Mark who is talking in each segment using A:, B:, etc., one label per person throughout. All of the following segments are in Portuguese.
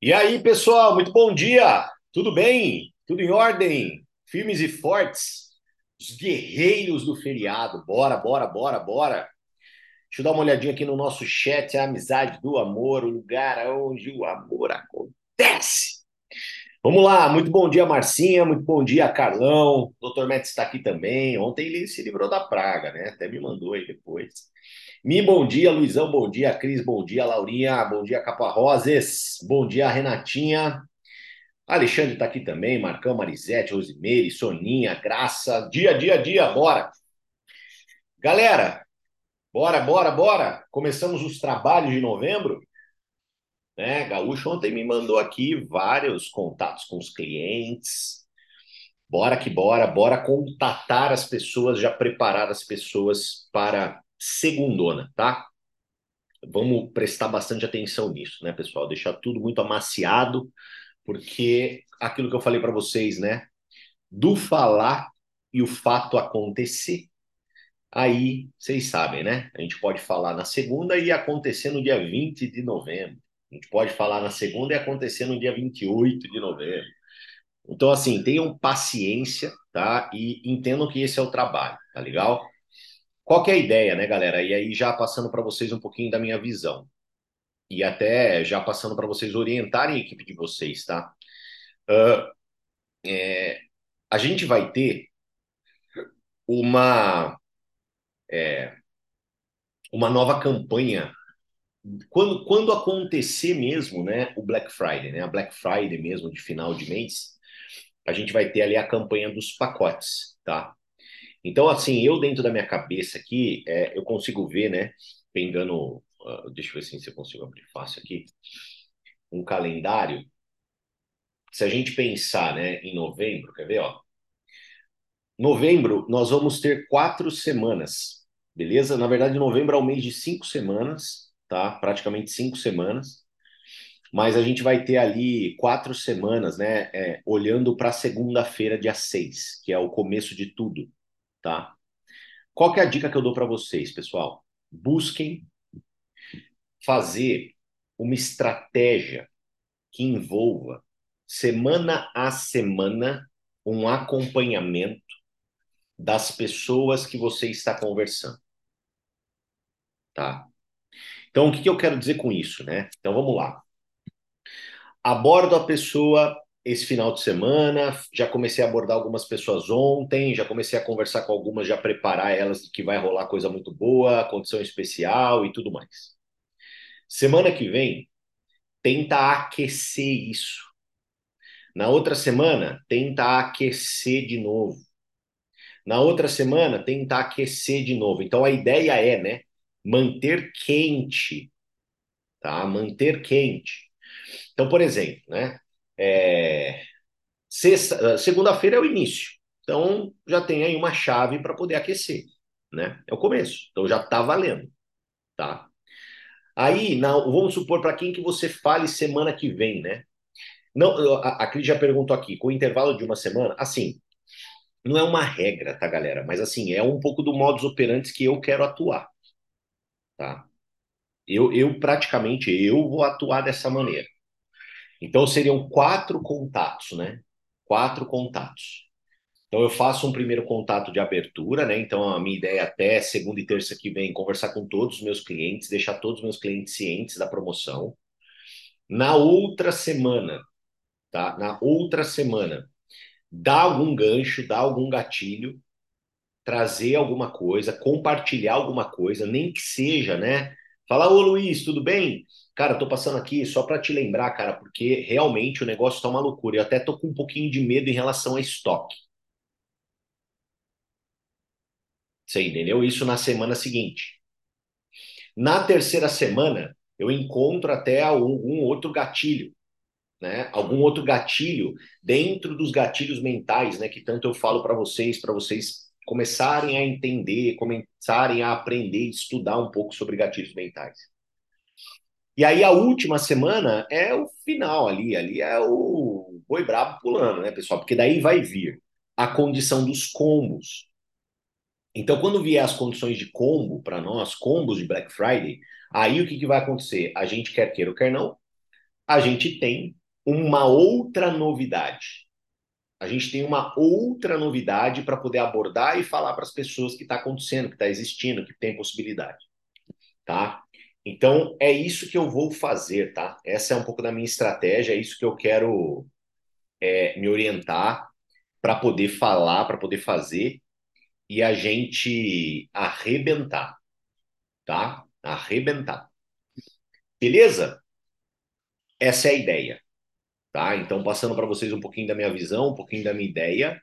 A: E aí, pessoal, muito bom dia! Tudo bem? Tudo em ordem? Firmes e fortes? Os guerreiros do feriado. Bora, bora, bora, bora! Deixa eu dar uma olhadinha aqui no nosso chat, a amizade do amor, o lugar onde o amor acontece. Vamos lá, muito bom dia, Marcinha, muito bom dia, Carlão. O Dr. Metz está aqui também. Ontem ele se livrou da praga, né? Até me mandou aí depois. Mi, bom dia. Luizão, bom dia. Cris, bom dia. Laurinha, bom dia. Caparrozes, bom dia. Renatinha. Alexandre está aqui também. Marcão, Marisete, Rosimeire, Soninha, Graça. Dia, dia, dia, bora. Galera, bora, bora, bora. Começamos os trabalhos de novembro. Né? Gaúcho ontem me mandou aqui vários contatos com os clientes. Bora que bora, bora contatar as pessoas, já preparar as pessoas para segundona, tá? Vamos prestar bastante atenção nisso, né, pessoal? Deixar tudo muito amaciado, porque aquilo que eu falei para vocês, né? Do falar e o fato acontecer, aí vocês sabem, né? A gente pode falar na segunda e acontecer no dia 20 de novembro. A gente pode falar na segunda e acontecer no dia 28 de novembro. Então, assim, tenham paciência, tá? E entendam que esse é o trabalho, tá legal? Qual que é a ideia, né, galera? E aí já passando para vocês um pouquinho da minha visão. E até já passando para vocês orientarem a equipe de vocês, tá? Uh, é, a gente vai ter uma é, uma nova campanha quando, quando acontecer mesmo, né, o Black Friday, né, a Black Friday mesmo de final de mês, a gente vai ter ali a campanha dos pacotes, tá? Então, assim, eu dentro da minha cabeça aqui, é, eu consigo ver, né, pegando, uh, deixa eu ver se eu consigo abrir fácil aqui, um calendário. Se a gente pensar, né, em novembro, quer ver, ó? Novembro, nós vamos ter quatro semanas, beleza? Na verdade, novembro é o mês de cinco semanas, tá? Praticamente cinco semanas. Mas a gente vai ter ali quatro semanas, né? É, olhando para segunda-feira, dia 6, que é o começo de tudo, tá? Qual que é a dica que eu dou para vocês, pessoal? Busquem fazer uma estratégia que envolva semana a semana um acompanhamento das pessoas que você está conversando. Tá? Então, o que, que eu quero dizer com isso, né? Então, vamos lá. Abordo a pessoa esse final de semana, já comecei a abordar algumas pessoas ontem, já comecei a conversar com algumas, já preparar elas de que vai rolar coisa muito boa, condição especial e tudo mais. Semana que vem, tenta aquecer isso. Na outra semana, tenta aquecer de novo. Na outra semana, tenta aquecer de novo. Então a ideia é, né, manter quente, tá? Manter quente. Então, por exemplo, né, é, sexta, segunda-feira é o início. Então, já tem aí uma chave para poder aquecer, né? É o começo. Então, já está valendo, tá? Aí, na, vamos supor para quem que você fale semana que vem, né? Não, a, a Cris já perguntou aqui, com intervalo de uma semana, assim, não é uma regra, tá, galera? Mas, assim, é um pouco do modus operandi que eu quero atuar, tá? Eu, eu praticamente, eu vou atuar dessa maneira. Então seriam quatro contatos, né? Quatro contatos. Então eu faço um primeiro contato de abertura, né? Então a minha ideia é até segunda e terça que vem conversar com todos os meus clientes, deixar todos os meus clientes cientes da promoção. Na outra semana, tá? Na outra semana, dá algum gancho, dá algum gatilho, trazer alguma coisa, compartilhar alguma coisa, nem que seja, né? Falar, ô Luiz, tudo bem? Cara, tô passando aqui só para te lembrar, cara, porque realmente o negócio tá uma loucura. Eu até tô com um pouquinho de medo em relação a estoque. Você entendeu? Isso na semana seguinte. Na terceira semana, eu encontro até algum outro gatilho, né? Algum outro gatilho dentro dos gatilhos mentais, né? Que tanto eu falo para vocês, para vocês começarem a entender, começarem a aprender, estudar um pouco sobre gatilhos mentais. E aí a última semana é o final ali, ali é o boi brabo pulando, né, pessoal? Porque daí vai vir a condição dos combos. Então, quando vier as condições de combo para nós, combos de Black Friday, aí o que, que vai acontecer? A gente quer queira ou quer não, a gente tem uma outra novidade. A gente tem uma outra novidade para poder abordar e falar para as pessoas que está acontecendo, que está existindo, que tem possibilidade, tá? Então é isso que eu vou fazer, tá? Essa é um pouco da minha estratégia, é isso que eu quero é, me orientar para poder falar, para poder fazer e a gente arrebentar, tá? Arrebentar. Beleza? Essa é a ideia, tá? Então, passando para vocês um pouquinho da minha visão, um pouquinho da minha ideia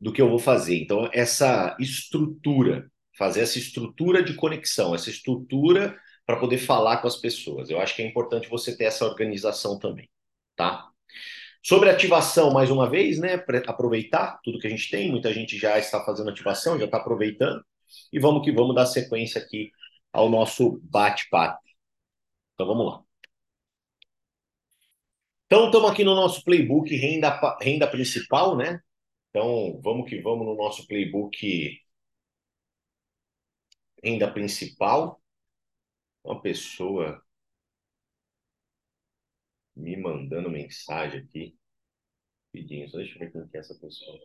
A: do que eu vou fazer. Então, essa estrutura, fazer essa estrutura de conexão, essa estrutura para poder falar com as pessoas. Eu acho que é importante você ter essa organização também, tá? Sobre ativação, mais uma vez, né? Aproveitar tudo que a gente tem. Muita gente já está fazendo ativação, já está aproveitando. E vamos que vamos dar sequência aqui ao nosso bate-papo. Então vamos lá. Então estamos aqui no nosso playbook renda, renda principal, né? Então vamos que vamos no nosso playbook renda principal. Uma pessoa me mandando mensagem aqui. Pedindo, deixa eu ver quem que é essa pessoa.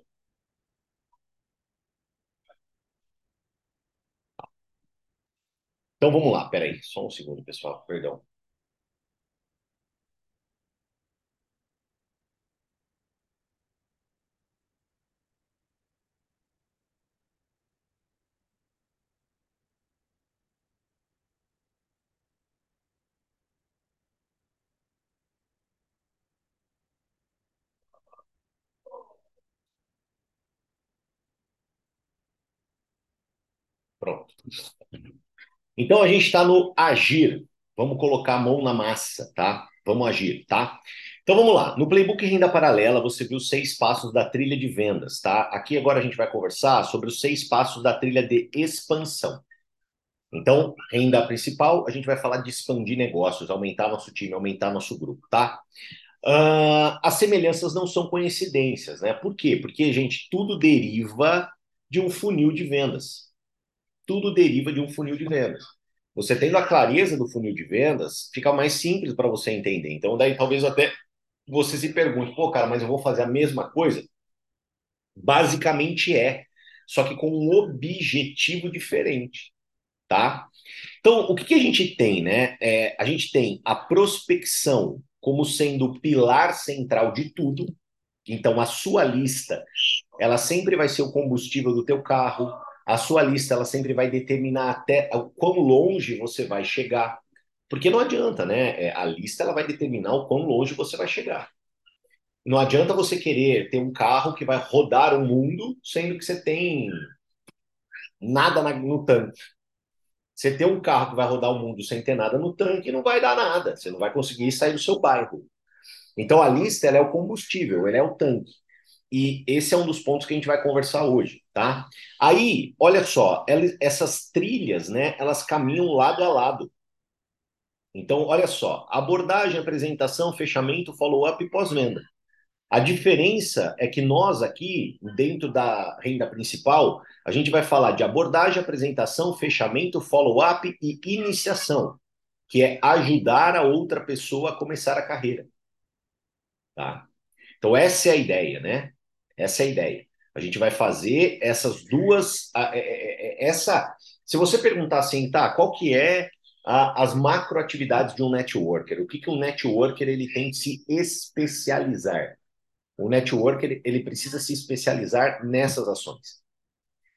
A: Então vamos lá, peraí, só um segundo, pessoal, perdão. Então a gente está no agir. Vamos colocar a mão na massa, tá? Vamos agir, tá? Então vamos lá. No playbook Renda Paralela, você viu seis passos da trilha de vendas, tá? Aqui agora a gente vai conversar sobre os seis passos da trilha de expansão. Então, renda principal, a gente vai falar de expandir negócios, aumentar nosso time, aumentar nosso grupo, tá? Uh, as semelhanças não são coincidências, né? Por quê? Porque, gente, tudo deriva de um funil de vendas tudo deriva de um funil de vendas. Você tendo a clareza do funil de vendas, fica mais simples para você entender. Então, daí talvez até você se pergunte, pô, cara, mas eu vou fazer a mesma coisa? Basicamente é, só que com um objetivo diferente, tá? Então, o que, que a gente tem, né? É, a gente tem a prospecção como sendo o pilar central de tudo. Então, a sua lista, ela sempre vai ser o combustível do teu carro, a sua lista ela sempre vai determinar até o quão longe você vai chegar. Porque não adianta, né? É, a lista ela vai determinar o quão longe você vai chegar. Não adianta você querer ter um carro que vai rodar o mundo, sendo que você tem nada no tanque. Você ter um carro que vai rodar o mundo sem ter nada no tanque não vai dar nada. Você não vai conseguir sair do seu bairro. Então a lista ela é o combustível, ela é o tanque. E esse é um dos pontos que a gente vai conversar hoje, tá? Aí, olha só, elas, essas trilhas, né, elas caminham lado a lado. Então, olha só, abordagem, apresentação, fechamento, follow-up e pós-venda. A diferença é que nós aqui, dentro da renda principal, a gente vai falar de abordagem, apresentação, fechamento, follow-up e iniciação, que é ajudar a outra pessoa a começar a carreira. Tá? Então, essa é a ideia, né? Essa é a ideia. A gente vai fazer essas duas. É, é, é, essa, se você perguntar assim, tá, qual que é a, as macroatividades de um networker? O que, que um networker ele tem de se especializar? O networker ele precisa se especializar nessas ações.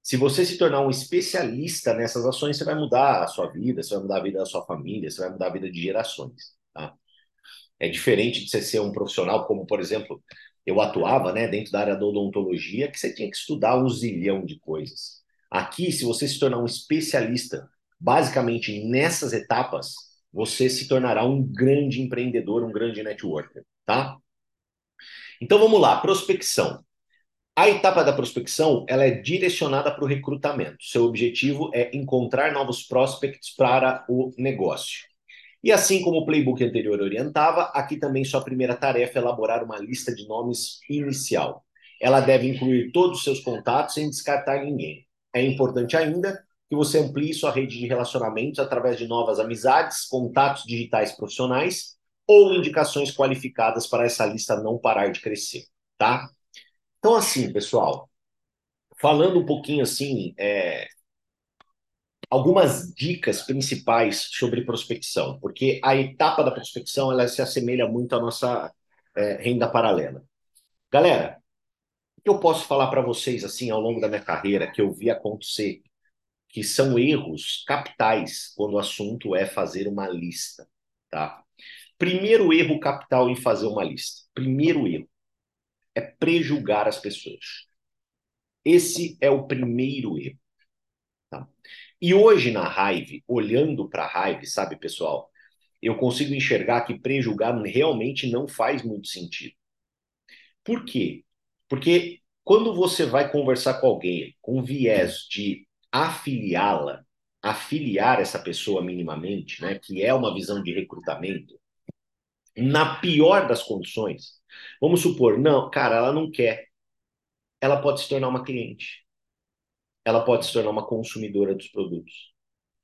A: Se você se tornar um especialista nessas ações, você vai mudar a sua vida, você vai mudar a vida da sua família, você vai mudar a vida de gerações. Tá? É diferente de você ser um profissional como, por exemplo, eu atuava né, dentro da área da odontologia, que você tinha que estudar um zilhão de coisas. Aqui, se você se tornar um especialista, basicamente nessas etapas, você se tornará um grande empreendedor, um grande networker, tá? Então vamos lá, prospecção. A etapa da prospecção ela é direcionada para o recrutamento. Seu objetivo é encontrar novos prospects para o negócio. E assim como o playbook anterior orientava, aqui também sua primeira tarefa é elaborar uma lista de nomes inicial. Ela deve incluir todos os seus contatos sem descartar ninguém. É importante ainda que você amplie sua rede de relacionamentos através de novas amizades, contatos digitais profissionais ou indicações qualificadas para essa lista não parar de crescer, tá? Então, assim, pessoal, falando um pouquinho assim, é, algumas dicas principais sobre prospecção, porque a etapa da prospecção ela se assemelha muito à nossa é, renda paralela. Galera, o que eu posso falar para vocês assim ao longo da minha carreira que eu vi acontecer, que são erros capitais quando o assunto é fazer uma lista, tá? Primeiro erro capital em fazer uma lista. Primeiro erro é prejulgar as pessoas. Esse é o primeiro erro. Tá? E hoje na Hive, olhando para a Hive, sabe, pessoal, eu consigo enxergar que prejulgar realmente não faz muito sentido. Por quê? Porque quando você vai conversar com alguém com viés de afiliá-la, afiliar essa pessoa minimamente, né, que é uma visão de recrutamento, na pior das condições, vamos supor, não, cara, ela não quer, ela pode se tornar uma cliente ela pode se tornar uma consumidora dos produtos.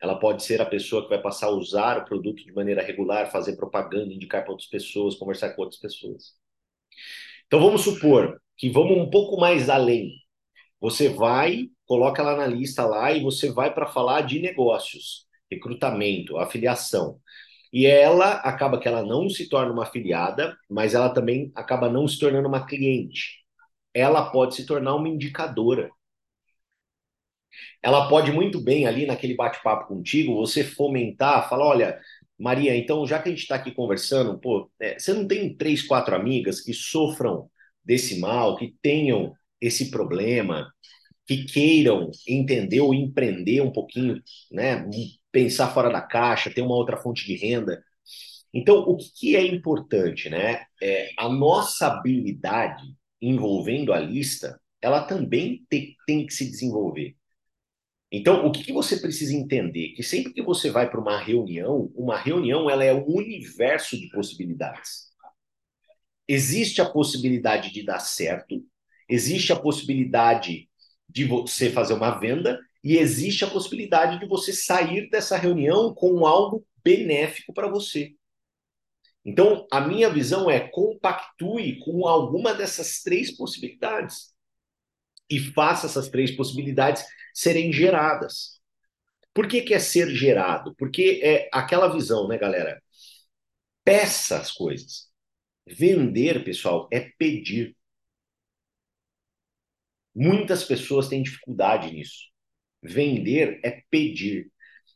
A: Ela pode ser a pessoa que vai passar a usar o produto de maneira regular, fazer propaganda, indicar para outras pessoas, conversar com outras pessoas. Então vamos supor que vamos um pouco mais além. Você vai, coloca ela na lista lá e você vai para falar de negócios, recrutamento, afiliação. E ela acaba que ela não se torna uma afiliada, mas ela também acaba não se tornando uma cliente. Ela pode se tornar uma indicadora ela pode muito bem ali naquele bate-papo contigo, você fomentar, falar, olha, Maria, então já que a gente está aqui conversando, pô, é, você não tem três, quatro amigas que sofram desse mal, que tenham esse problema, que queiram entender ou empreender um pouquinho, né? Pensar fora da caixa, ter uma outra fonte de renda. Então, o que é importante, né? É, a nossa habilidade envolvendo a lista, ela também tem, tem que se desenvolver. Então, o que, que, você precisa entender? Que sempre que você vai para uma reunião, uma reunião ela é um universo de possibilidades. Existe a possibilidade de dar certo, existe a possibilidade de você fazer uma venda e existe a possibilidade de você sair dessa reunião com algo benéfico para você. Então, a minha visão é compactue com alguma dessas três possibilidades e faça essas três possibilidades serem geradas. Por que, que é ser gerado? Porque é aquela visão, né, galera? Peça as coisas. Vender, pessoal, é pedir. Muitas pessoas têm dificuldade nisso. Vender é pedir.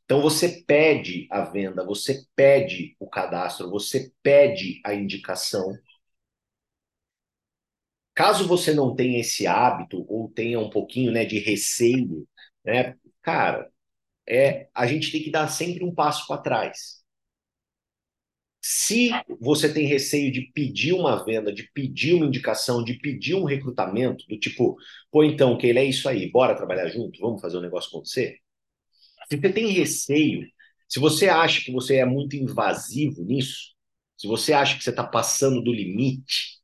A: Então você pede a venda, você pede o cadastro, você pede a indicação. Caso você não tenha esse hábito ou tenha um pouquinho né, de receio, né, cara, é, a gente tem que dar sempre um passo para trás. Se você tem receio de pedir uma venda, de pedir uma indicação, de pedir um recrutamento, do tipo, pô, então, que ele é isso aí, bora trabalhar junto, vamos fazer um negócio acontecer. Se você tem receio, se você acha que você é muito invasivo nisso, se você acha que você está passando do limite,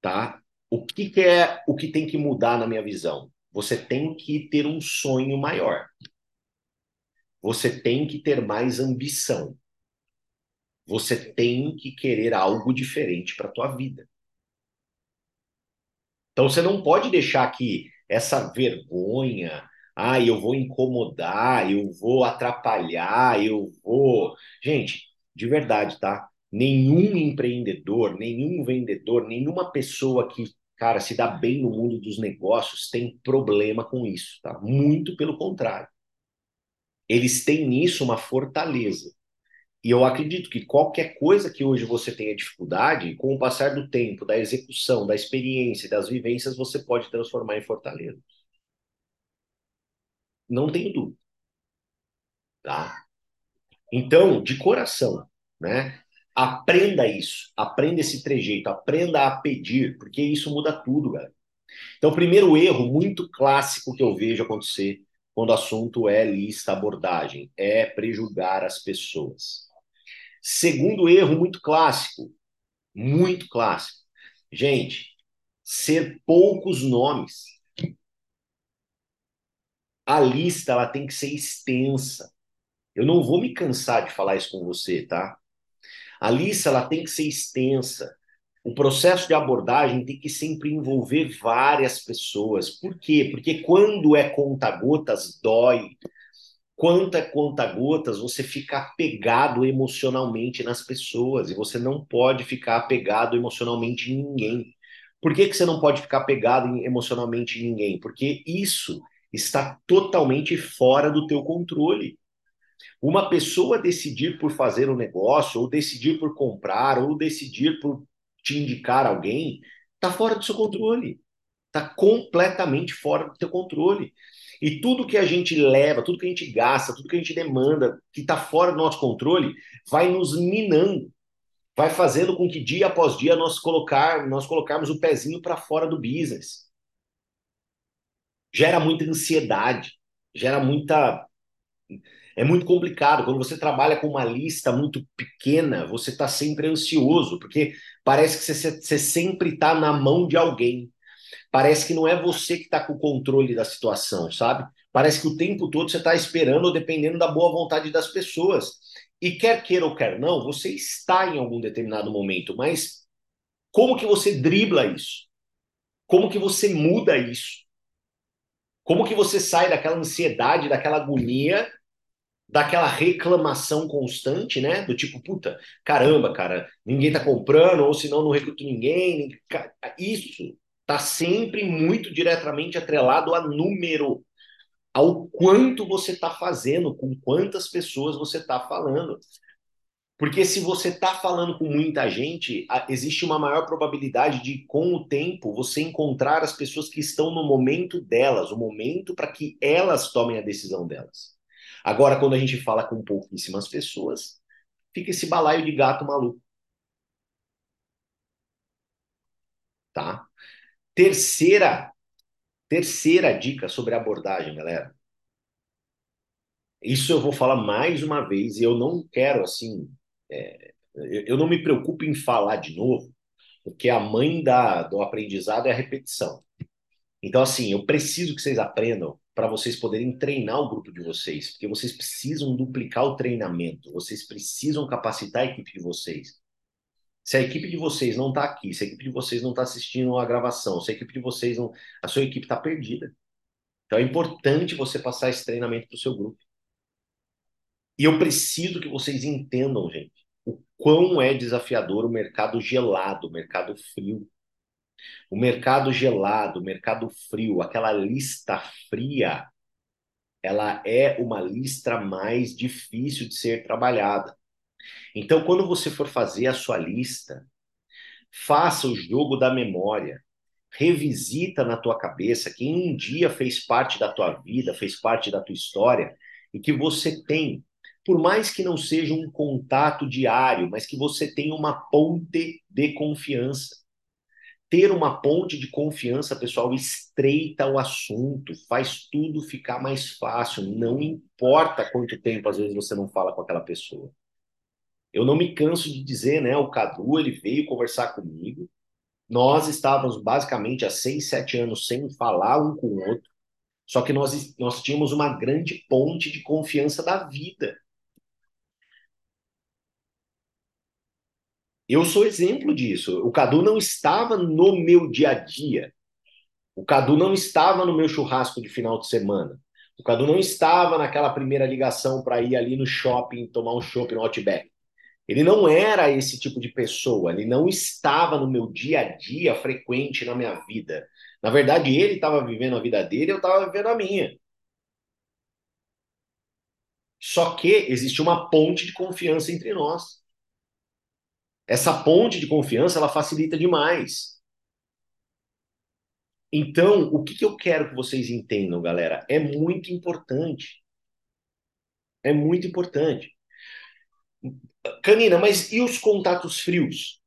A: tá? O que, que é o que tem que mudar na minha visão? Você tem que ter um sonho maior. Você tem que ter mais ambição. Você tem que querer algo diferente para a tua vida. Então você não pode deixar que essa vergonha, ah, eu vou incomodar, eu vou atrapalhar, eu vou. Gente, de verdade, tá? Nenhum empreendedor, nenhum vendedor, nenhuma pessoa que, cara, se dá bem no mundo dos negócios tem problema com isso, tá? Muito pelo contrário. Eles têm nisso uma fortaleza. E eu acredito que qualquer coisa que hoje você tenha dificuldade, com o passar do tempo, da execução, da experiência, das vivências, você pode transformar em fortaleza. Não tenho dúvida. Tá? Então, de coração, né? Aprenda isso, aprenda esse trejeito, aprenda a pedir, porque isso muda tudo, galera. Então, primeiro erro muito clássico que eu vejo acontecer quando o assunto é lista abordagem é prejulgar as pessoas. Segundo erro muito clássico, muito clássico. Gente, ser poucos nomes. A lista ela tem que ser extensa. Eu não vou me cansar de falar isso com você, tá? A lista ela tem que ser extensa. O processo de abordagem tem que sempre envolver várias pessoas. Por quê? Porque quando é conta-gotas, dói. Quanto é conta-gotas, você fica apegado emocionalmente nas pessoas e você não pode ficar apegado emocionalmente em ninguém. Por que, que você não pode ficar apegado emocionalmente em ninguém? Porque isso está totalmente fora do teu controle. Uma pessoa decidir por fazer um negócio, ou decidir por comprar, ou decidir por te indicar alguém, está fora do seu controle. Está completamente fora do teu controle. E tudo que a gente leva, tudo que a gente gasta, tudo que a gente demanda, que está fora do nosso controle, vai nos minando, vai fazendo com que dia após dia nós colocar, nós colocarmos o pezinho para fora do business. Gera muita ansiedade, gera muita é muito complicado. Quando você trabalha com uma lista muito pequena, você está sempre ansioso, porque parece que você, você sempre está na mão de alguém. Parece que não é você que está com o controle da situação, sabe? Parece que o tempo todo você está esperando, dependendo da boa vontade das pessoas. E quer queira ou quer não, você está em algum determinado momento, mas como que você dribla isso? Como que você muda isso? Como que você sai daquela ansiedade, daquela agonia daquela reclamação constante, né? Do tipo, puta, caramba, cara, ninguém tá comprando, ou senão não recruto ninguém. Isso tá sempre muito diretamente atrelado a número, ao quanto você tá fazendo, com quantas pessoas você tá falando. Porque se você está falando com muita gente, existe uma maior probabilidade de, com o tempo, você encontrar as pessoas que estão no momento delas, o momento para que elas tomem a decisão delas. Agora, quando a gente fala com pouquíssimas pessoas, fica esse balaio de gato maluco. Tá? Terceira, terceira dica sobre abordagem, galera. Isso eu vou falar mais uma vez e eu não quero assim, é, eu não me preocupo em falar de novo, porque a mãe da, do aprendizado é a repetição. Então, assim, eu preciso que vocês aprendam para vocês poderem treinar o grupo de vocês, porque vocês precisam duplicar o treinamento, vocês precisam capacitar a equipe de vocês. Se a equipe de vocês não está aqui, se a equipe de vocês não está assistindo a gravação, se a equipe de vocês não. A sua equipe está perdida. Então é importante você passar esse treinamento para o seu grupo. E eu preciso que vocês entendam, gente, o quão é desafiador o mercado gelado, o mercado frio. O mercado gelado, o mercado frio, aquela lista fria, ela é uma lista mais difícil de ser trabalhada. Então, quando você for fazer a sua lista, faça o jogo da memória, revisita na tua cabeça quem um dia fez parte da tua vida, fez parte da tua história e que você tem, por mais que não seja um contato diário, mas que você tenha uma ponte de confiança ter uma ponte de confiança, pessoal, estreita o assunto, faz tudo ficar mais fácil. Não importa quanto tempo, às vezes, você não fala com aquela pessoa. Eu não me canso de dizer, né? O Cadu, ele veio conversar comigo. Nós estávamos basicamente há seis, sete anos sem falar um com o outro. Só que nós, nós tínhamos uma grande ponte de confiança da vida. Eu sou exemplo disso. O Cadu não estava no meu dia a dia. O Cadu não estava no meu churrasco de final de semana. O Cadu não estava naquela primeira ligação para ir ali no shopping tomar um shopping no Outback. Ele não era esse tipo de pessoa. Ele não estava no meu dia a dia frequente na minha vida. Na verdade, ele estava vivendo a vida dele, eu estava vivendo a minha. Só que existe uma ponte de confiança entre nós. Essa ponte de confiança, ela facilita demais. Então, o que, que eu quero que vocês entendam, galera? É muito importante. É muito importante. Canina, mas e os contatos frios?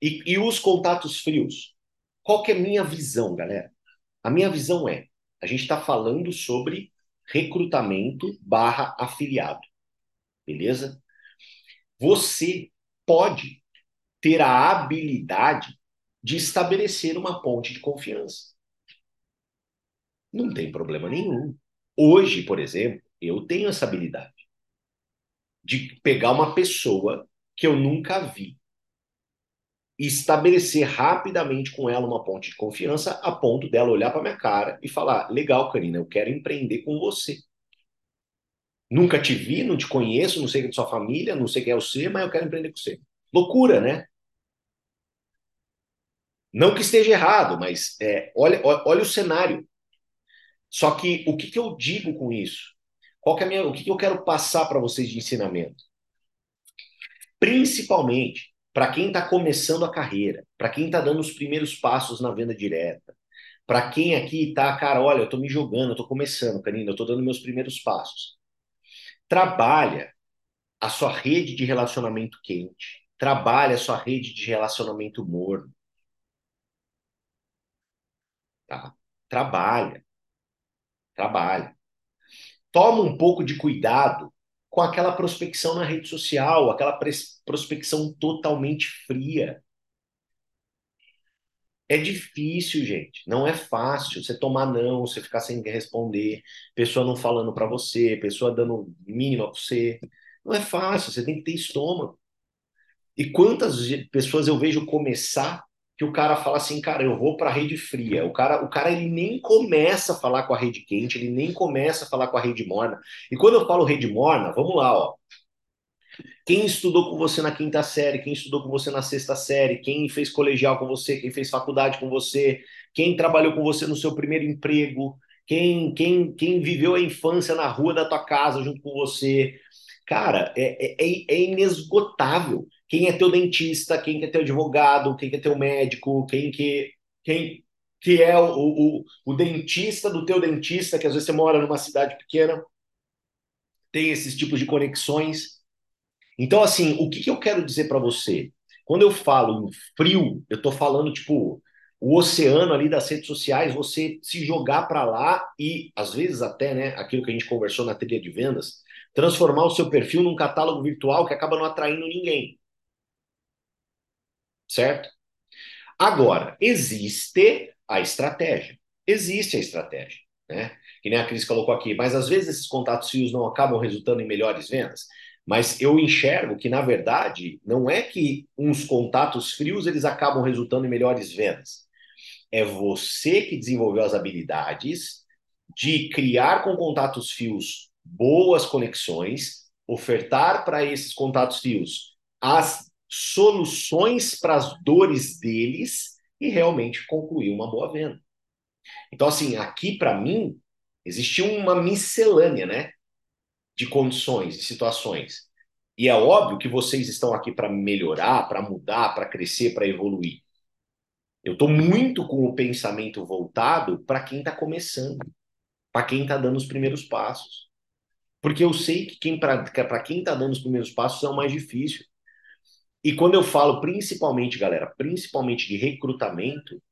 A: E, e os contatos frios? Qual que é a minha visão, galera? A minha visão é, a gente está falando sobre recrutamento barra afiliado. Beleza? Você pode ter a habilidade de estabelecer uma ponte de confiança. Não tem problema nenhum. Hoje, por exemplo, eu tenho essa habilidade de pegar uma pessoa que eu nunca vi. E estabelecer rapidamente com ela uma ponte de confiança, a ponto dela olhar para minha cara e falar: legal, Karina, eu quero empreender com você. Nunca te vi, não te conheço, não sei quem é sua família, não sei quem é você, mas eu quero empreender com você. Loucura, né? Não que esteja errado, mas é, olha, olha o cenário. Só que o que, que eu digo com isso? Qual que é minha, o que, que eu quero passar para vocês de ensinamento? Principalmente para quem está começando a carreira, para quem está dando os primeiros passos na venda direta, para quem aqui está, cara, olha, eu estou me jogando, eu estou começando, Karina, eu estou dando meus primeiros passos. Trabalha a sua rede de relacionamento quente, trabalha a sua rede de relacionamento morno. Tá? Trabalha. Trabalha. Toma um pouco de cuidado com aquela prospecção na rede social, aquela prospecção totalmente fria. É difícil, gente. Não é fácil você tomar não, você ficar sem responder, pessoa não falando para você, pessoa dando mínima para você. Não é fácil, você tem que ter estômago. E quantas pessoas eu vejo começar que o cara fala assim, cara, eu vou para a rede fria. O cara, o cara ele nem começa a falar com a rede quente, ele nem começa a falar com a rede morna. E quando eu falo rede morna, vamos lá, ó. Quem estudou com você na quinta série, quem estudou com você na sexta série, quem fez colegial com você, quem fez faculdade com você, quem trabalhou com você no seu primeiro emprego, quem, quem, quem viveu a infância na rua da tua casa junto com você. Cara, é, é, é inesgotável quem é teu dentista, quem é teu advogado, quem é teu médico, quem que, quem que é o, o, o dentista do teu dentista, que às vezes você mora numa cidade pequena, tem esses tipos de conexões. Então, assim, o que, que eu quero dizer para você? Quando eu falo em frio, eu estou falando, tipo, o oceano ali das redes sociais, você se jogar para lá e, às vezes, até, né, aquilo que a gente conversou na trilha de vendas, transformar o seu perfil num catálogo virtual que acaba não atraindo ninguém certo? Agora, existe a estratégia. Existe a estratégia, né? Que nem a Cris colocou aqui, mas às vezes esses contatos frios não acabam resultando em melhores vendas. Mas eu enxergo que, na verdade, não é que uns contatos frios eles acabam resultando em melhores vendas. É você que desenvolveu as habilidades de criar com contatos fios boas conexões, ofertar para esses contatos fios as soluções para as dores deles e realmente concluir uma boa venda. Então, assim, aqui para mim, existe uma miscelânea, né? De condições, de situações. E é óbvio que vocês estão aqui para melhorar, para mudar, para crescer, para evoluir. Eu estou muito com o pensamento voltado para quem está começando, para quem está dando os primeiros passos. Porque eu sei que quem para quem está dando os primeiros passos é o mais difícil. E quando eu falo principalmente, galera, principalmente de recrutamento,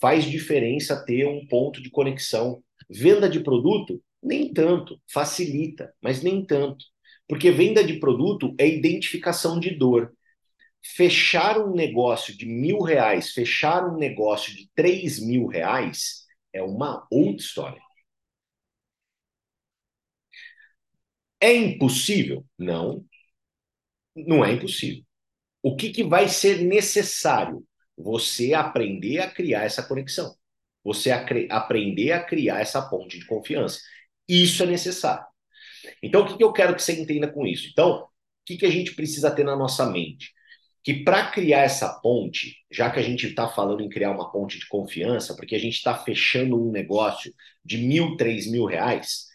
A: faz diferença ter um ponto de conexão. Venda de produto, nem tanto, facilita, mas nem tanto. Porque venda de produto é identificação de dor. Fechar um negócio de mil reais, fechar um negócio de três mil reais é uma outra história. É impossível? Não, não é impossível. O que, que vai ser necessário? Você aprender a criar essa conexão. Você aprender a criar essa ponte de confiança. Isso é necessário. Então, o que, eu quero que você entenda com isso? Então, o que, que a gente precisa ter na nossa mente? Que para criar essa ponte, já que a gente está falando em criar uma ponte de confiança, porque a gente está fechando um negócio de mil, três mil reais,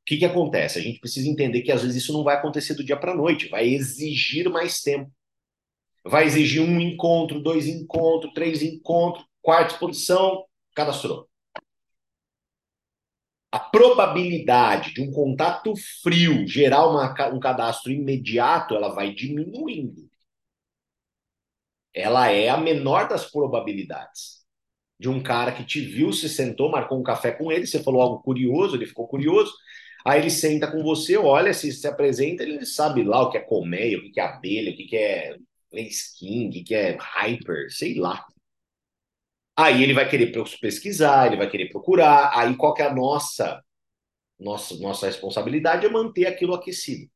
A: o que, que acontece? A gente precisa entender que às vezes isso não vai acontecer do dia para a noite, vai exigir mais tempo. Vai exigir um encontro, dois encontros, três encontros, quarta exposição, cadastrou. A probabilidade de um contato frio gerar uma, um cadastro imediato, ela vai diminuindo. Ela é a menor das probabilidades. De um cara que te viu, se sentou, marcou um café com ele, você falou algo curioso, ele ficou curioso, Aí ele senta com você, olha, se se apresenta, ele sabe lá o que é colmeia, o que é abelha, o que é Lace King, que é Hyper, sei lá. Aí ele vai querer pesquisar, ele vai querer procurar. Aí qual que é a nossa nossa nossa responsabilidade é manter aquilo aquecido.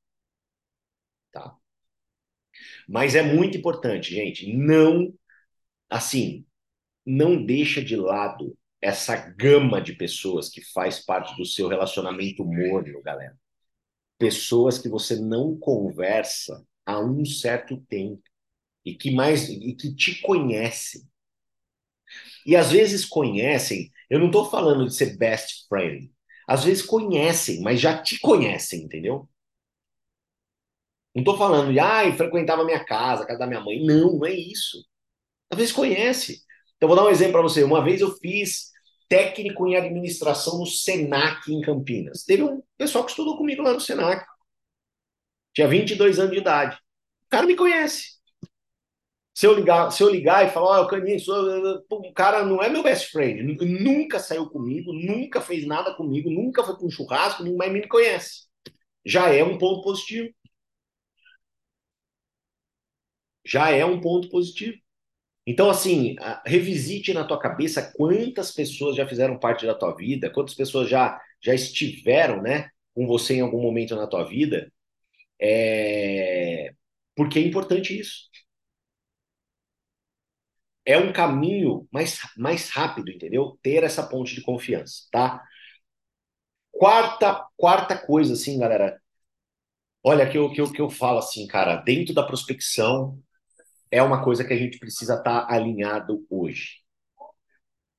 A: Tá? Mas é muito importante, gente, não assim, não deixa de lado essa gama de pessoas que faz parte do seu relacionamento morno, galera. Pessoas que você não conversa há um certo tempo e que mais e que te conhecem. E às vezes conhecem, eu não estou falando de ser best friend. Às vezes conhecem, mas já te conhecem, entendeu? Não estou falando de, ai, ah, frequentava minha casa, a casa da minha mãe. Não, não é isso. Às vezes conhece. Então, vou dar um exemplo para você. Uma vez eu fiz técnico em administração no Senac, em Campinas. Teve um pessoal que estudou comigo lá no Senac. Tinha 22 anos de idade. O cara me conhece. Se eu ligar, se eu ligar e falar, ó, oh, Caninho, o cara não é meu best friend, nunca saiu comigo, nunca fez nada comigo, nunca foi para um churrasco, mas me conhece. Já é um ponto positivo. Já é um ponto positivo. Então, assim, revisite na tua cabeça quantas pessoas já fizeram parte da tua vida, quantas pessoas já, já estiveram, né, com você em algum momento na tua vida, é... porque é importante isso. É um caminho mais, mais rápido, entendeu? Ter essa ponte de confiança, tá? Quarta, quarta coisa, assim, galera. Olha, que eu, que, eu, que eu falo assim, cara, dentro da prospecção, é uma coisa que a gente precisa estar tá alinhado hoje.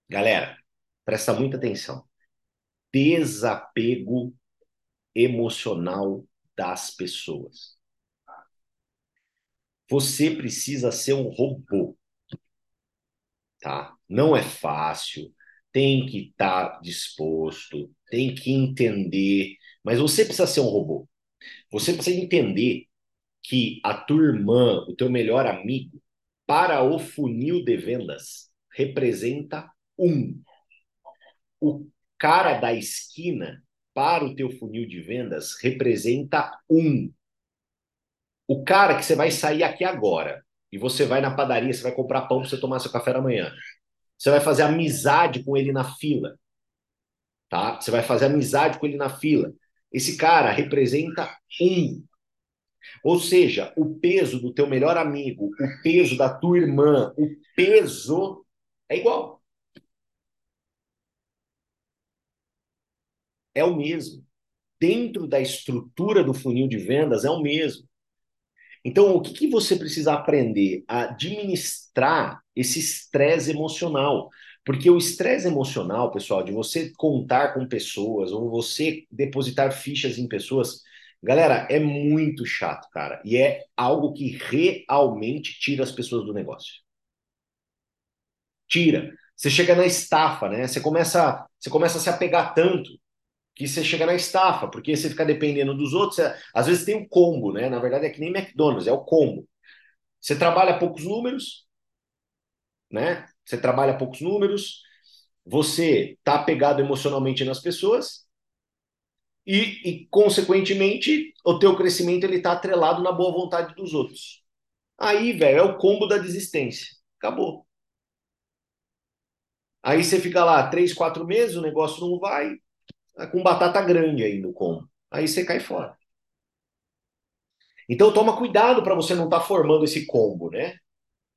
A: Galera, presta muita atenção. Desapego emocional das pessoas. Você precisa ser um robô, tá? Não é fácil, tem que estar tá disposto, tem que entender, mas você precisa ser um robô. Você precisa entender que a tua irmã, o teu melhor amigo, para o funil de vendas, representa um. O cara da esquina, para o teu funil de vendas, representa um. O cara que você vai sair aqui agora e você vai na padaria, você vai comprar pão para você tomar seu café da manhã. Você vai fazer amizade com ele na fila. Tá? Você vai fazer amizade com ele na fila. Esse cara representa um. Ou seja, o peso do teu melhor amigo, o peso da tua irmã, o peso é igual. É o mesmo. Dentro da estrutura do funil de vendas é o mesmo. Então, o que, que você precisa aprender? A administrar esse estresse emocional. Porque o estresse emocional, pessoal, de você contar com pessoas ou você depositar fichas em pessoas, Galera, é muito chato, cara. E é algo que realmente tira as pessoas do negócio. Tira. Você chega na estafa, né? Você começa, você começa a se apegar tanto que você chega na estafa, porque você fica dependendo dos outros. Você, às vezes tem um combo, né? Na verdade é que nem McDonald's, é o combo. Você trabalha poucos números, né? Você trabalha poucos números, você tá apegado emocionalmente nas pessoas e, e, consequentemente, o teu crescimento ele está atrelado na boa vontade dos outros. Aí, velho, é o combo da desistência. Acabou. Aí você fica lá três, quatro meses, o negócio não vai, tá com batata grande aí no combo. Aí você cai fora. Então toma cuidado para você não estar tá formando esse combo, né?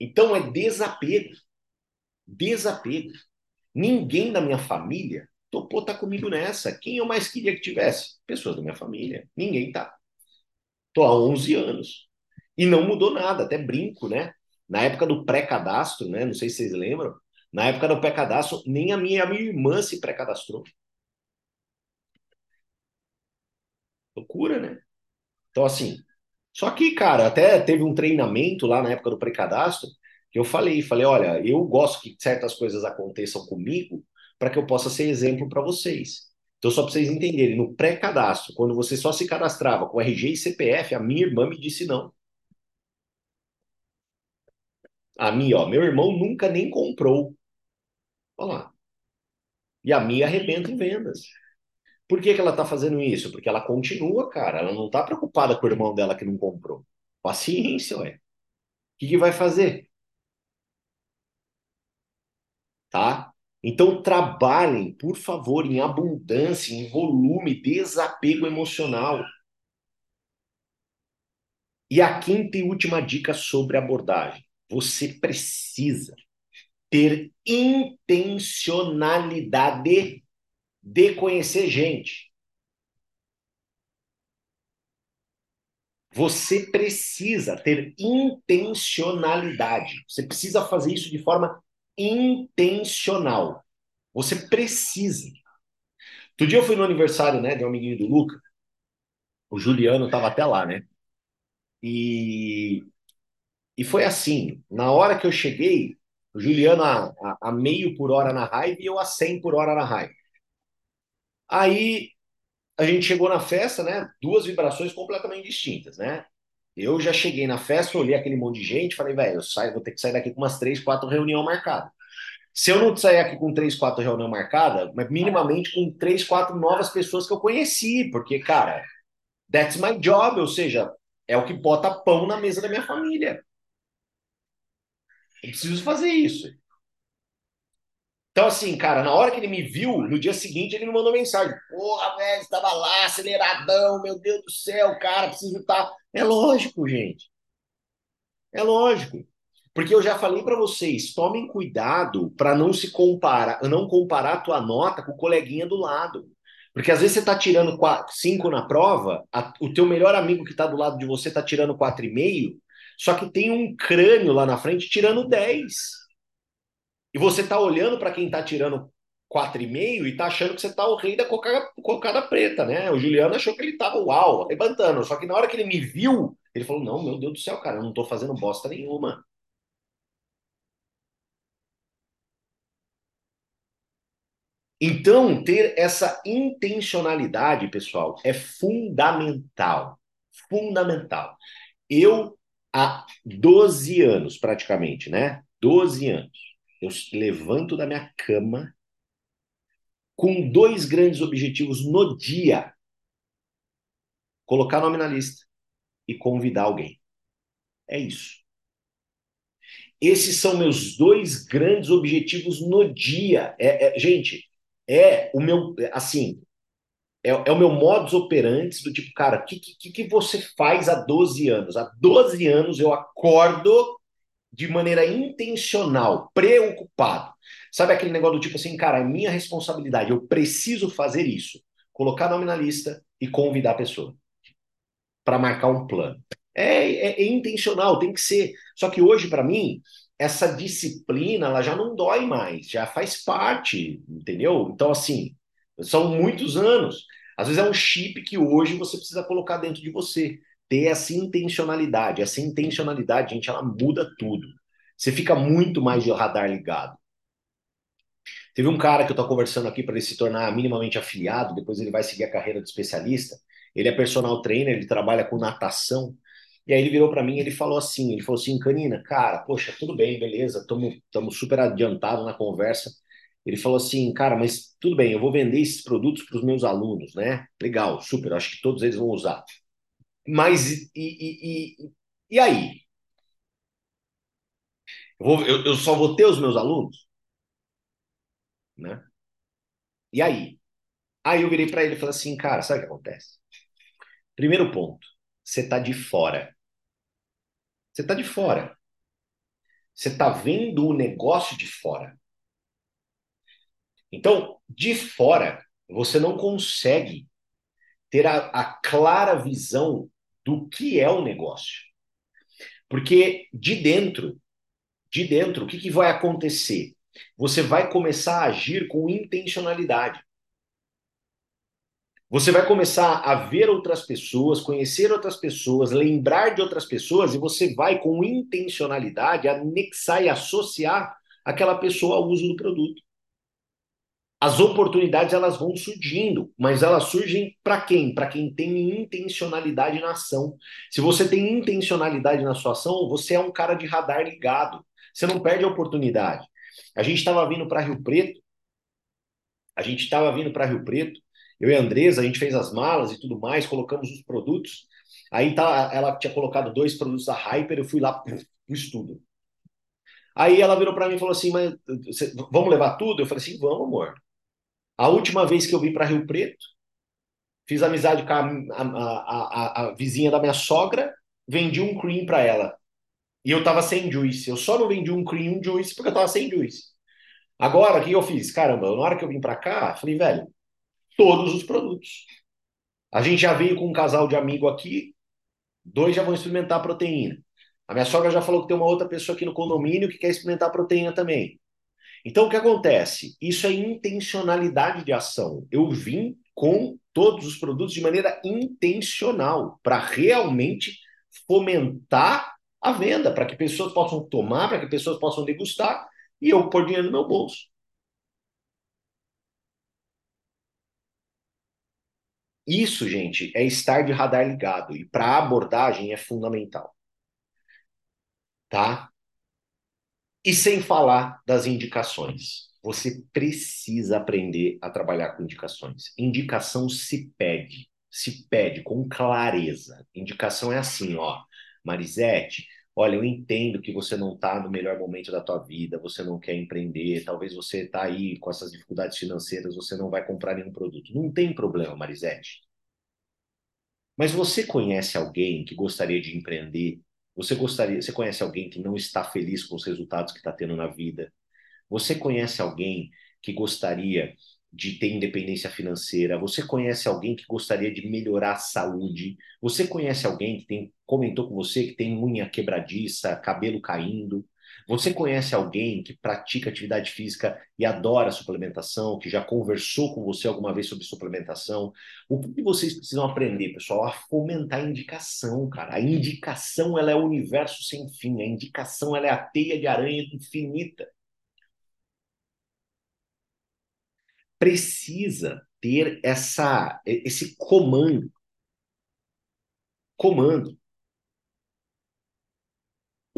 A: Então é desapego. Desapego. Ninguém da minha família topou tá comigo nessa. Quem eu mais queria que tivesse? Pessoas da minha família. Ninguém tá. Tô há 11 anos. E não mudou nada, até brinco, né? Na época do pré-cadastro, né? Não sei se vocês lembram. Na época do pré-cadastro, nem a minha, a minha irmã se pré-cadastrou. Loucura, né? Então, assim. Só que, cara, até teve um treinamento lá na época do pré-cadastro que eu falei, falei, olha, eu gosto que certas coisas aconteçam comigo para que eu possa ser exemplo para vocês. Então, só para vocês entenderem, no pré-cadastro, quando você só se cadastrava com RG e CPF, a minha irmã me disse não. A minha, ó, meu irmão nunca nem comprou. Olha lá. E a minha arrebenta em vendas. Por que, que ela está fazendo isso? Porque ela continua, cara. Ela não está preocupada com o irmão dela que não comprou. Paciência, ué. O que, que vai fazer? Tá? Então, trabalhem, por favor, em abundância, em volume, desapego emocional. E a quinta e última dica sobre abordagem: você precisa ter intencionalidade de conhecer gente. Você precisa ter intencionalidade. Você precisa fazer isso de forma intencional. Você precisa. Outro dia eu fui no aniversário né, de um amiguinho do Luca. O Juliano estava até lá, né? E, e foi assim: na hora que eu cheguei, o Juliano a, a, a meio por hora na raiva e eu a 100 por hora na raiva. Aí a gente chegou na festa, né? Duas vibrações completamente distintas, né? Eu já cheguei na festa, olhei aquele monte de gente, falei, velho, eu vou ter que sair daqui com umas três, quatro reuniões marcadas. Se eu não sair aqui com três, quatro reuniões marcadas, mas minimamente com três, quatro novas pessoas que eu conheci, porque, cara, that's my job, ou seja, é o que bota pão na mesa da minha família. Eu preciso fazer isso. Então, assim, cara, na hora que ele me viu, no dia seguinte, ele me mandou mensagem. Porra, velho, estava lá, aceleradão, meu Deus do céu, cara, preciso estar. Tá... É lógico, gente. É lógico. Porque eu já falei para vocês, tomem cuidado para não se comparar, não comparar a tua nota com o coleguinha do lado. Porque às vezes você está tirando 5 na prova, a, o teu melhor amigo que está do lado de você está tirando 4,5, só que tem um crânio lá na frente tirando 10. E você tá olhando para quem tá tirando 4,5 e tá achando que você tá o rei da cocada, cocada preta, né? O Juliano achou que ele tava uau, arrebentando. Só que na hora que ele me viu, ele falou: Não, meu Deus do céu, cara, eu não tô fazendo bosta nenhuma. Então, ter essa intencionalidade, pessoal, é fundamental. Fundamental. Eu, há 12 anos, praticamente, né? 12 anos eu levanto da minha cama com dois grandes objetivos no dia: colocar nome na lista e convidar alguém. É isso. Esses são meus dois grandes objetivos no dia. É, é gente, é o meu, assim, é, é, o meu modus operandi do tipo, cara, o que, que, que você faz há 12 anos? Há 12 anos eu acordo de maneira intencional, preocupado. Sabe aquele negócio do tipo assim, cara, é minha responsabilidade, eu preciso fazer isso. Colocar nome na lista e convidar a pessoa para marcar um plano. É, é, é, intencional, tem que ser. Só que hoje, para mim, essa disciplina ela já não dói mais, já faz parte, entendeu? Então, assim, são muitos anos. Às vezes é um chip que hoje você precisa colocar dentro de você ter essa intencionalidade. Essa intencionalidade, gente, ela muda tudo. Você fica muito mais de radar ligado. Teve um cara que eu estou conversando aqui para ele se tornar minimamente afiliado, depois ele vai seguir a carreira de especialista. Ele é personal trainer, ele trabalha com natação. E aí ele virou para mim ele falou assim, ele falou assim, Canina, cara, poxa, tudo bem, beleza, estamos super adiantados na conversa. Ele falou assim, cara, mas tudo bem, eu vou vender esses produtos para os meus alunos, né? Legal, super, acho que todos eles vão usar. Mas e, e, e, e aí? Eu, vou, eu, eu, só vou ter os meus alunos? Né? E aí? Aí eu virei para ele e falei assim, cara, sabe o que acontece? Primeiro ponto, você está de fora. Você está de fora. Você está vendo o negócio de fora. Então, de fora, você não consegue ter a, a clara visão do que é o negócio. Porque de dentro, de dentro, o que, que vai acontecer? Você vai começar a agir com intencionalidade. Você vai começar a ver outras pessoas, conhecer outras pessoas, lembrar de outras pessoas, e você vai, com intencionalidade, anexar e associar aquela pessoa ao uso do produto as oportunidades elas vão surgindo, mas elas surgem para quem? Para quem tem intencionalidade na ação. Se você tem intencionalidade na sua ação, você é um cara de radar ligado. Você não perde a oportunidade. A gente estava vindo para Rio Preto, a gente estava vindo para Rio Preto, eu e a Andresa, a gente fez as malas e tudo mais, colocamos os produtos. Aí tá, ela tinha colocado dois produtos da Hyper, eu fui lá pro estudo. Aí ela virou para mim e falou assim: Mas vamos levar tudo? Eu falei assim: Vamos, amor. A última vez que eu vim para Rio Preto, fiz amizade com a, a, a, a, vizinha da minha sogra, vendi um cream para ela. E eu tava sem juice. Eu só não vendi um cream um juice porque eu tava sem juice. Agora, o que eu fiz? Caramba, na hora que eu vim para cá, falei, velho, todos os produtos. A gente já veio com um casal de amigo aqui, dois já vão experimentar a proteína. A minha sogra já falou que tem uma outra pessoa aqui no condomínio que quer experimentar a proteína também. Então, o que acontece? Isso é intencionalidade de ação. Eu vim com todos os produtos de maneira intencional, para realmente fomentar a venda, para que pessoas possam tomar, para que pessoas possam degustar e eu pôr dinheiro no meu bolso. Isso, gente, é estar de radar ligado e para abordagem é fundamental. Tá? E sem falar das indicações. Você precisa aprender a trabalhar com indicações. Indicação se pede, se pede com clareza. Indicação é assim, ó, Marisete, olha, eu entendo que você não está no melhor momento da tua vida, você não quer empreender, talvez você está aí com essas dificuldades financeiras, você não vai comprar nenhum produto. Não tem problema, Marisete. Mas você conhece alguém que gostaria de empreender? Você gostaria, você conhece alguém que não está feliz com os resultados que está tendo na vida? Você conhece alguém que gostaria de ter independência financeira? Você conhece alguém que gostaria de melhorar a saúde? Você conhece alguém que tem, comentou com você que tem unha quebradiça, cabelo caindo? Você conhece alguém que pratica atividade física e adora suplementação, que já conversou com você alguma vez sobre suplementação? O que vocês precisam aprender, pessoal? A fomentar a indicação, cara. A indicação ela é o universo sem fim. A indicação ela é a teia de aranha infinita. precisa ter essa, esse comando. Comando.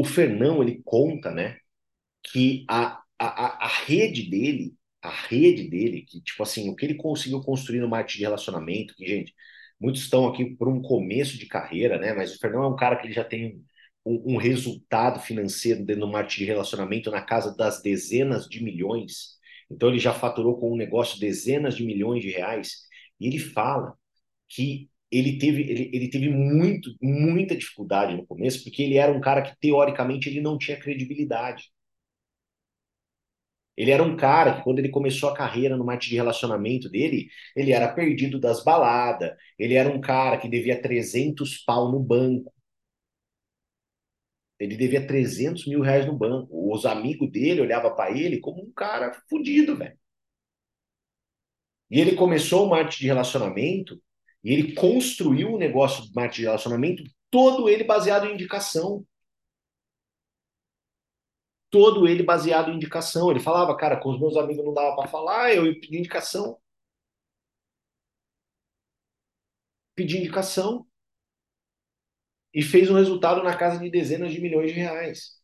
A: O Fernão, ele conta, né, que a, a, a rede dele, a rede dele, que, tipo assim, o que ele conseguiu construir no marketing de relacionamento, que, gente, muitos estão aqui por um começo de carreira, né, mas o Fernão é um cara que ele já tem um, um resultado financeiro dentro do marketing de relacionamento na casa das dezenas de milhões, então ele já faturou com um negócio dezenas de milhões de reais. E ele fala que ele teve, ele, ele teve muito, muita dificuldade no começo, porque ele era um cara que, teoricamente, ele não tinha credibilidade. Ele era um cara que, quando ele começou a carreira no marketing de relacionamento dele, ele era perdido das baladas, ele era um cara que devia 300 pau no banco, ele devia 300 mil reais no banco. Os amigos dele olhavam para ele como um cara fudido, velho. E ele começou o marketing de relacionamento e ele construiu o negócio de marketing de relacionamento todo ele baseado em indicação. Todo ele baseado em indicação. Ele falava, cara, com os meus amigos não dava para falar, eu pedi indicação. Pedi indicação e fez um resultado na casa de dezenas de milhões de reais.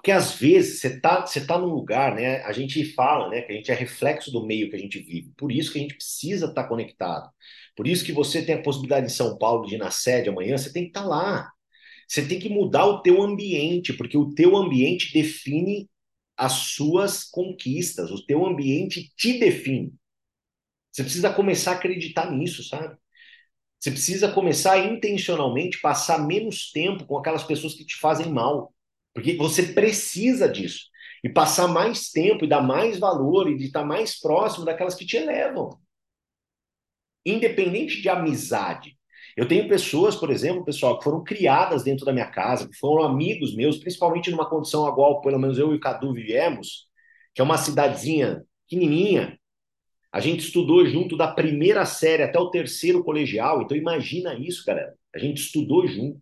A: Porque às vezes você está você tá num lugar, né? A gente fala, né, que a gente é reflexo do meio que a gente vive. Por isso que a gente precisa estar tá conectado. Por isso que você tem a possibilidade em São Paulo de ir na sede amanhã, você tem que estar tá lá. Você tem que mudar o teu ambiente, porque o teu ambiente define as suas conquistas, o teu ambiente te define. Você precisa começar a acreditar nisso, sabe? Você precisa começar a intencionalmente passar menos tempo com aquelas pessoas que te fazem mal. Porque você precisa disso. E passar mais tempo e dar mais valor e de estar mais próximo daquelas que te elevam. Independente de amizade. Eu tenho pessoas, por exemplo, pessoal, que foram criadas dentro da minha casa, que foram amigos meus, principalmente numa condição igual, pelo menos eu e o Cadu vivemos, que é uma cidadezinha pequenininha, a gente estudou junto da primeira série até o terceiro colegial. Então imagina isso, galera. A gente estudou junto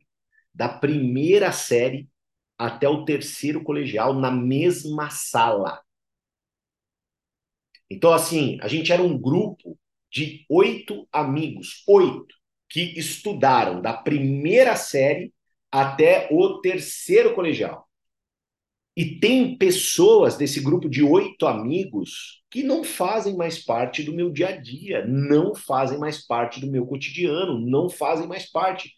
A: da primeira série até o terceiro colegial na mesma sala. Então, assim, a gente era um grupo de oito amigos, oito, que estudaram da primeira série até o terceiro colegial. E tem pessoas desse grupo de oito amigos que não fazem mais parte do meu dia a dia, não fazem mais parte do meu cotidiano, não fazem mais parte.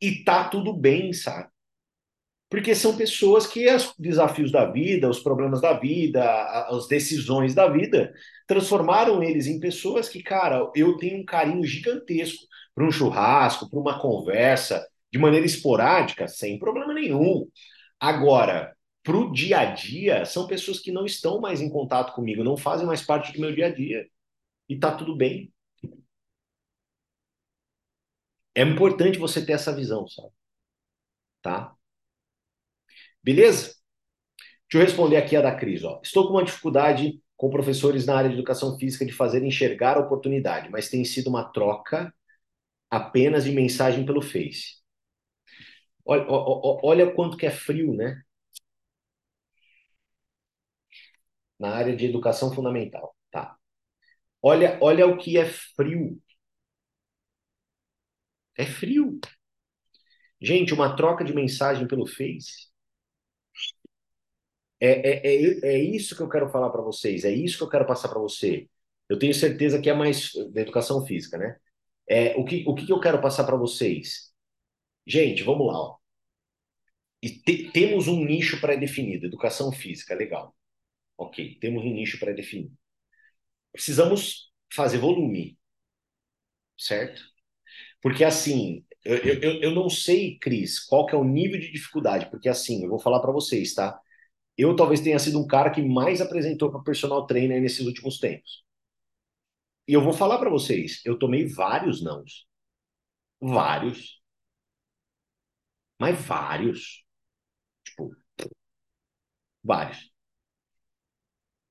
A: E tá tudo bem, sabe? Porque são pessoas que os desafios da vida, os problemas da vida, as decisões da vida, transformaram eles em pessoas que, cara, eu tenho um carinho gigantesco para um churrasco, para uma conversa, de maneira esporádica, sem problema nenhum. Agora, para o dia a dia, são pessoas que não estão mais em contato comigo, não fazem mais parte do meu dia a dia. E tá tudo bem. É importante você ter essa visão, sabe? Tá? Beleza? Deixa eu responder aqui a da Cris. Ó. Estou com uma dificuldade com professores na área de educação física de fazer enxergar a oportunidade, mas tem sido uma troca apenas de mensagem pelo Face. Olha, olha quanto que é frio, né? Na área de educação fundamental, tá? Olha, olha o que é frio. É frio. Gente, uma troca de mensagem pelo Face é, é, é, é isso que eu quero falar para vocês, é isso que eu quero passar para você. Eu tenho certeza que é mais da educação física, né? É, o, que, o que eu quero passar para vocês? Gente, vamos lá. Ó. E te, temos um nicho pré-definido, educação física, legal. Ok, temos um nicho pré-definido. Precisamos fazer volume, certo? Porque assim, eu, eu, eu não sei, Cris, qual que é o nível de dificuldade, porque assim, eu vou falar para vocês, tá? Eu talvez tenha sido um cara que mais apresentou para personal trainer nesses últimos tempos. E eu vou falar para vocês, eu tomei vários nãos. Vários. Mas vários. Tipo, vários.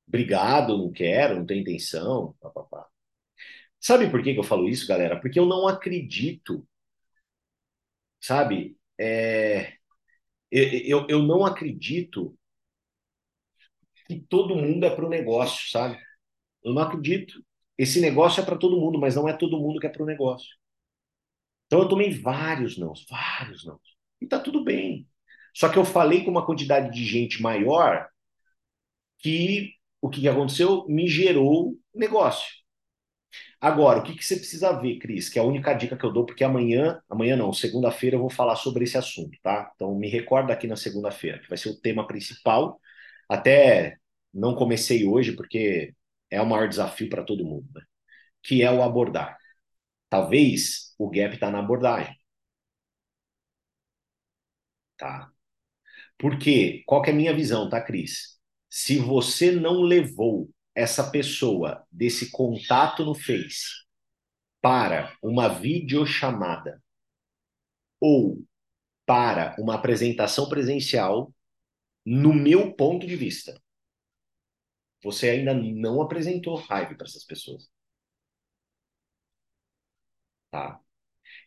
A: Obrigado, não quero, não tenho intenção. Pá, pá, pá. Sabe por que, que eu falo isso, galera? Porque eu não acredito. Sabe? É, eu, eu não acredito que todo mundo é para o negócio, sabe? Eu não acredito. Esse negócio é para todo mundo, mas não é todo mundo que é para o negócio. Então eu tomei vários não, vários não. E tá tudo bem. Só que eu falei com uma quantidade de gente maior que o que aconteceu me gerou negócio. Agora, o que, que você precisa ver, Cris? Que é a única dica que eu dou, porque amanhã, amanhã não, segunda-feira eu vou falar sobre esse assunto, tá? Então me recorda aqui na segunda-feira, que vai ser o tema principal. Até não comecei hoje porque é o maior desafio para todo mundo, né? que é o abordar. Talvez o gap está na abordagem. Tá? Porque, qual é a minha visão, tá, Cris? Se você não levou essa pessoa desse contato no Face para uma videochamada ou para uma apresentação presencial, no meu ponto de vista, você ainda não apresentou raiva para essas pessoas. Tá?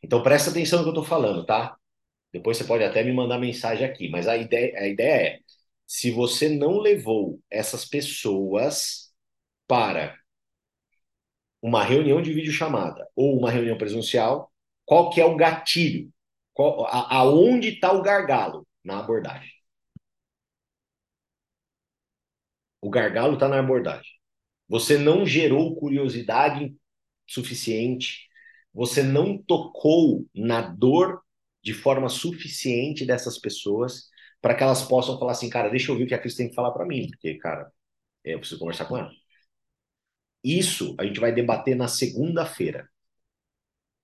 A: Então presta atenção no que eu estou falando, tá? Depois você pode até me mandar mensagem aqui, mas a ideia, a ideia é: se você não levou essas pessoas para uma reunião de videochamada ou uma reunião presencial, qual que é o gatilho? Qual, a, aonde está o gargalo na abordagem? O gargalo está na abordagem. Você não gerou curiosidade suficiente, você não tocou na dor de forma suficiente dessas pessoas para que elas possam falar assim, cara, deixa eu ouvir o que a Cris tem que falar para mim, porque, cara, eu preciso conversar com ela. Isso a gente vai debater na segunda-feira,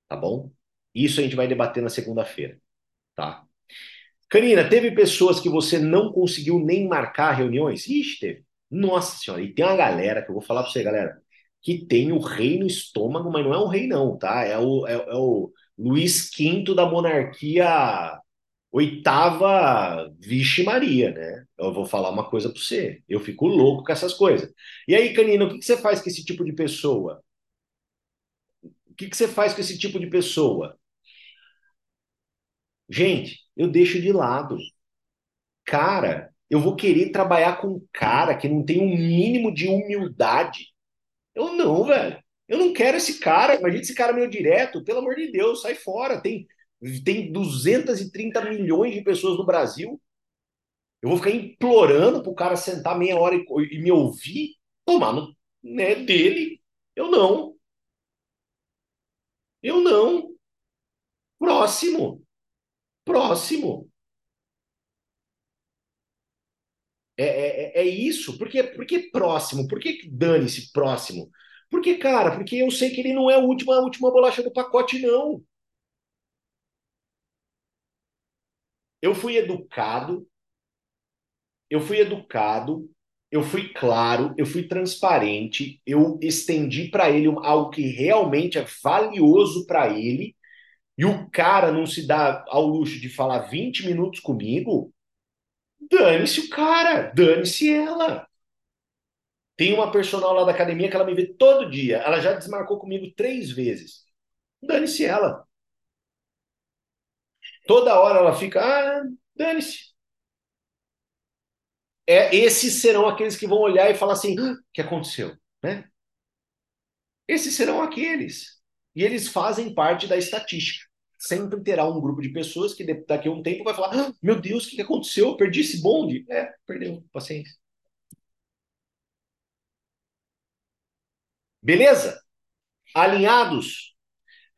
A: tá bom? Isso a gente vai debater na segunda-feira, tá? Canina, teve pessoas que você não conseguiu nem marcar reuniões? Ixi, teve. Nossa senhora, e tem uma galera que eu vou falar pra você, galera, que tem o rei no estômago, mas não é o rei, não, tá? É o, é, é o Luiz V da monarquia oitava Vixe Maria, né? Eu vou falar uma coisa pra você. Eu fico louco com essas coisas. E aí, Canina, o que, que você faz com esse tipo de pessoa? O que, que você faz com esse tipo de pessoa? Gente, eu deixo de lado. Cara, eu vou querer trabalhar com um cara que não tem um mínimo de humildade. Eu não, velho. Eu não quero esse cara. Imagina esse cara meu direto. Pelo amor de Deus, sai fora. Tem, tem 230 milhões de pessoas no Brasil. Eu vou ficar implorando pro cara sentar meia hora e, e me ouvir. Tomar no né, dele. Eu não. Eu não. Próximo. Próximo. É, é, é, é isso. Por que, próximo? Por que dane-se próximo? Porque, cara, porque eu sei que ele não é a última, a última bolacha do pacote, não. eu fui educado, eu fui educado, eu fui claro, eu fui transparente, eu estendi para ele algo que realmente é valioso para ele, e o cara não se dá ao luxo de falar 20 minutos comigo, dane-se o cara, dane-se ela. Tem uma personal lá da academia que ela me vê todo dia, ela já desmarcou comigo três vezes. Dane-se ela. Toda hora ela fica, ah, dane-se. É, esses serão aqueles que vão olhar e falar assim: ah, o que aconteceu? Né? Esses serão aqueles. E eles fazem parte da estatística. Sempre terá um grupo de pessoas que daqui a um tempo vai falar: ah, meu Deus, o que aconteceu? Eu perdi esse bonde. É, perdeu, paciência. Beleza? Alinhados?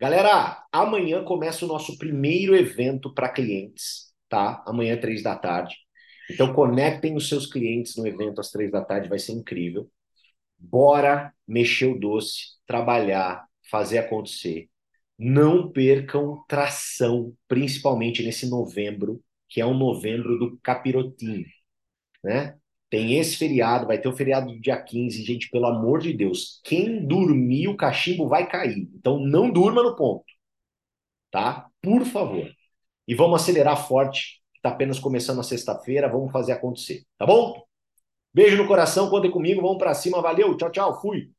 A: Galera, amanhã começa o nosso primeiro evento para clientes, tá? Amanhã, três da tarde. Então, conectem os seus clientes no evento às três da tarde, vai ser incrível. Bora mexer o doce, trabalhar, fazer acontecer. Não percam tração, principalmente nesse novembro, que é um novembro do capirotinho, né? Tem esse feriado, vai ter o feriado do dia 15. Gente, pelo amor de Deus, quem dormir, o cachimbo vai cair. Então não durma no ponto, tá? Por favor. E vamos acelerar forte, que está apenas começando a sexta-feira. Vamos fazer acontecer, tá bom? Beijo no coração, contem comigo, vamos para cima. Valeu, tchau, tchau, fui.